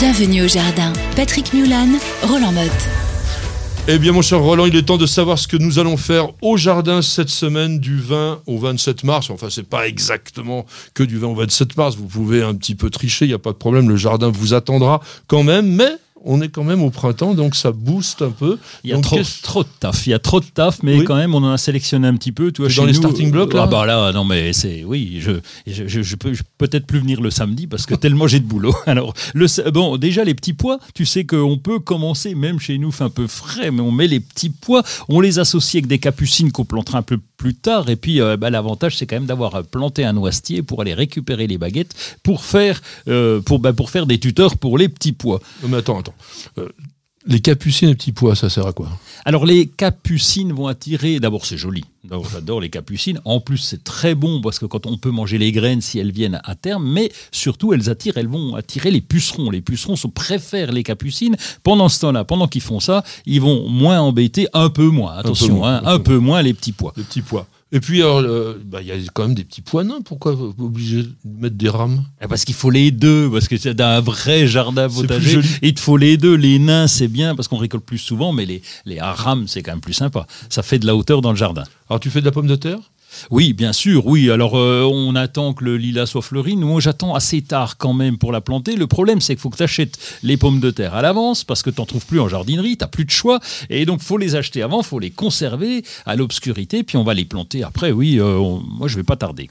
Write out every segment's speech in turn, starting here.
Bienvenue au jardin. Patrick Mulan, Roland Motte. Eh bien, mon cher Roland, il est temps de savoir ce que nous allons faire au jardin cette semaine du 20 au 27 mars. Enfin, c'est pas exactement que du 20 au 27 mars. Vous pouvez un petit peu tricher, il n'y a pas de problème. Le jardin vous attendra quand même. Mais on est quand même au printemps, donc ça booste un peu. Il y a trop, trop, de taf. Il y a trop de taf, mais quand même, on en a sélectionné un petit peu. Tu vois, dans les starting blocks là. Ah bah là, non mais c'est oui, je je, je, peux peut-être plus venir le samedi parce que tellement j'ai de boulot. Alors le bon, déjà les petits pois, tu sais qu'on peut commencer même chez nous, fait un peu frais, mais on met les petits pois, on les associe avec des capucines qu'on plantera un peu plus tard. Et puis euh, bah, l'avantage, c'est quand même d'avoir planté un noisetier pour aller récupérer les baguettes pour faire euh, bah, pour faire des tuteurs pour les petits pois. Mais attends, attends. Les capucines et petits pois, ça sert à quoi? Alors les capucines vont attirer, d'abord c'est joli, j'adore les capucines, en plus c'est très bon parce que quand on peut manger les graines si elles viennent à terme, mais surtout elles attirent, elles vont attirer les pucerons. Les pucerons se préfèrent les capucines. Pendant ce temps-là, pendant qu'ils font ça, ils vont moins embêter, un peu moins, attention, un peu moins, un peu moins les petits pois. Les petits pois. Et puis, euh, bah, il y a quand même des petits pois nains. Pourquoi obligé de mettre des rames? Eh, Parce qu'il faut les deux. Parce que c'est un vrai jardin potager, il te faut les deux. Les nains, c'est bien parce qu'on récolte plus souvent, mais les, les rames, c'est quand même plus sympa. Ça fait de la hauteur dans le jardin. Alors, tu fais de la pomme de terre? Oui, bien sûr, oui. Alors, euh, on attend que le lilas soit fleuri. Nous, j'attends assez tard quand même pour la planter. Le problème, c'est qu'il faut que tu achètes les pommes de terre à l'avance parce que tu n'en trouves plus en jardinerie, tu n'as plus de choix. Et donc, faut les acheter avant, faut les conserver à l'obscurité, puis on va les planter après. Oui, euh, moi, je vais pas tarder.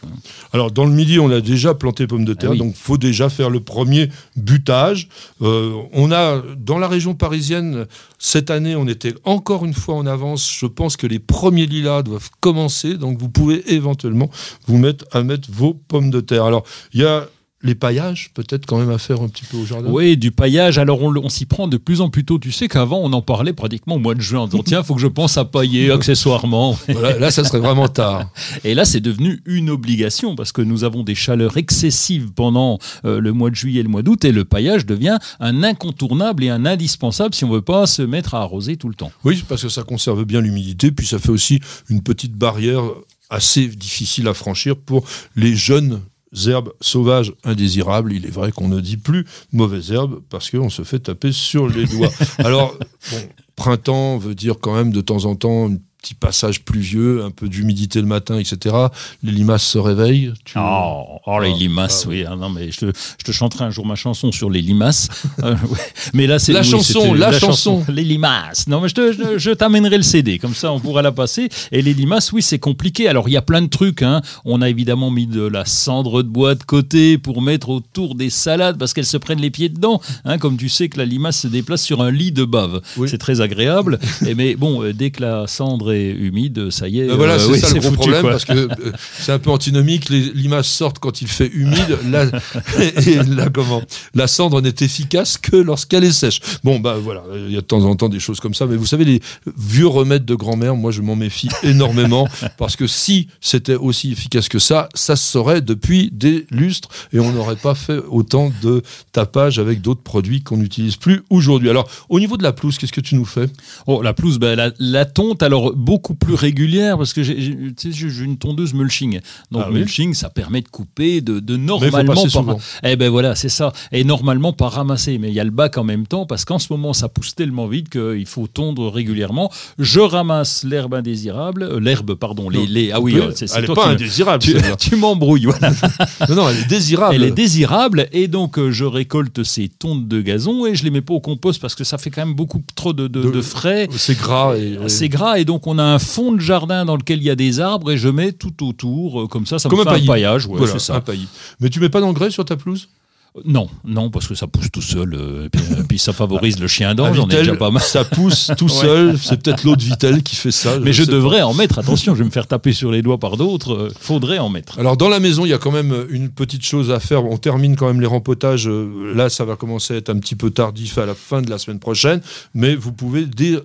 Alors, dans le midi, on a déjà planté pommes de terre, ah donc faut déjà faire le premier butage. Euh, on a, dans la région parisienne, cette année, on était encore une fois en avance. Je pense que les premiers lilas doivent commencer, donc vous pouvez éventuellement vous mettre à mettre vos pommes de terre. Alors, il y a les paillages, peut-être quand même à faire un petit peu au jardin. Oui, du paillage. Alors on, s'y prend de plus en plus tôt. Tu sais qu'avant on en parlait pratiquement au mois de juin en disant tiens, faut que je pense à pailler accessoirement. là, ça serait vraiment tard. Et là, c'est devenu une obligation parce que nous avons des chaleurs excessives pendant euh, le mois de juillet et le mois d'août et le paillage devient un incontournable et un indispensable si on veut pas se mettre à arroser tout le temps. Oui, parce que ça conserve bien l'humidité, puis ça fait aussi une petite barrière assez difficile à franchir pour les jeunes herbes sauvages indésirables. Il est vrai qu'on ne dit plus mauvaises herbes parce qu'on se fait taper sur les doigts. Alors, bon, printemps veut dire quand même de temps en temps une petit passage pluvieux, un peu d'humidité le matin, etc. Les limaces se réveillent. Oh, oh, les ah, limaces, ah, oui. Ah, non, mais je te, je te, chanterai un jour ma chanson sur les limaces. Euh, mais là, c'est la chanson, la, chanson. Les limaces. Non, mais je, je, t'amènerai le CD, comme ça on pourra la passer. Et les limaces, oui, c'est compliqué. Alors il y a plein de trucs. Hein. On a évidemment mis de la cendre de bois de côté pour mettre autour des salades parce qu'elles se prennent les pieds dedans. Hein, comme tu sais que la limace se déplace sur un lit de bave. C'est très agréable. Et mais bon, euh, dès que la cendre est humide, ça y est. Euh, voilà, c'est ça le gros problème parce que euh, c'est un peu antinomique. Les limaces sortent quand il fait humide. La, et la, comment, la cendre n'est efficace que lorsqu'elle est sèche. Bon, bah voilà, il y a de temps en temps des choses comme ça. Mais vous savez, les vieux remèdes de grand-mère, moi je m'en méfie énormément parce que si c'était aussi efficace que ça, ça se saurait depuis des lustres et on n'aurait pas fait autant de tapage avec d'autres produits qu'on n'utilise plus aujourd'hui. Alors, au niveau de la pelouse, qu'est-ce que tu nous fais? Oh, la pelouse, ben, la, la tonte, alors beaucoup plus régulière parce que j'ai une tondeuse mulching. Donc ah mulching, ça permet de couper, de, de normalement pas. Eh ben voilà, c'est ça. Et normalement pas ramasser, mais il y a le bac en même temps parce qu'en ce moment ça pousse tellement vite qu'il faut tondre régulièrement. Je ramasse l'herbe indésirable, euh, l'herbe pardon, les, les, ah oui, c'est elle n'est pas indésirable. Tu, tu m'embrouilles, voilà. non, non, elle est désirable. Elle est désirable et donc euh, je récolte ces tontes de gazon et je les mets pas au compost parce que ça fait quand même beaucoup trop de, de, de, frais. C'est gras et c'est gras et donc on a un fond de jardin dans lequel il y a des arbres et je mets tout autour, euh, comme ça, ça comme me fait un, paillage. voilà, ça. un paillis. Mais tu mets pas d'engrais sur ta pelouse? Non, non, parce que ça pousse tout seul. Euh, et euh, puis, ça favorise le chien d'ange. On est déjà pas mal. Ça pousse tout seul. C'est peut-être l'autre Vitel qui fait ça. Mais je, devrais en mettre. Attention, je vais me faire taper sur les doigts par d'autres. Faudrait en mettre. Alors dans la maison, il y a quand même une petite chose à faire. On termine quand même les rempotages. Là, ça va commencer à être un petit peu tardif à la fin de la semaine prochaine, mais vous pouvez dire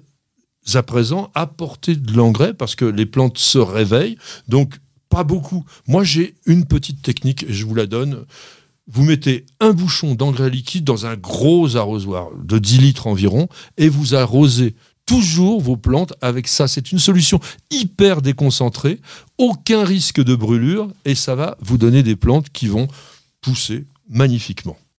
à présent apporter de l'engrais parce que les plantes se réveillent. Donc, pas beaucoup. Moi, j'ai une petite technique et je vous la donne. Vous mettez un bouchon d'engrais liquide dans un gros arrosoir de 10 litres environ et vous arrosez toujours vos plantes avec ça. C'est une solution hyper déconcentrée, aucun risque de brûlure et ça va vous donner des plantes qui vont pousser magnifiquement.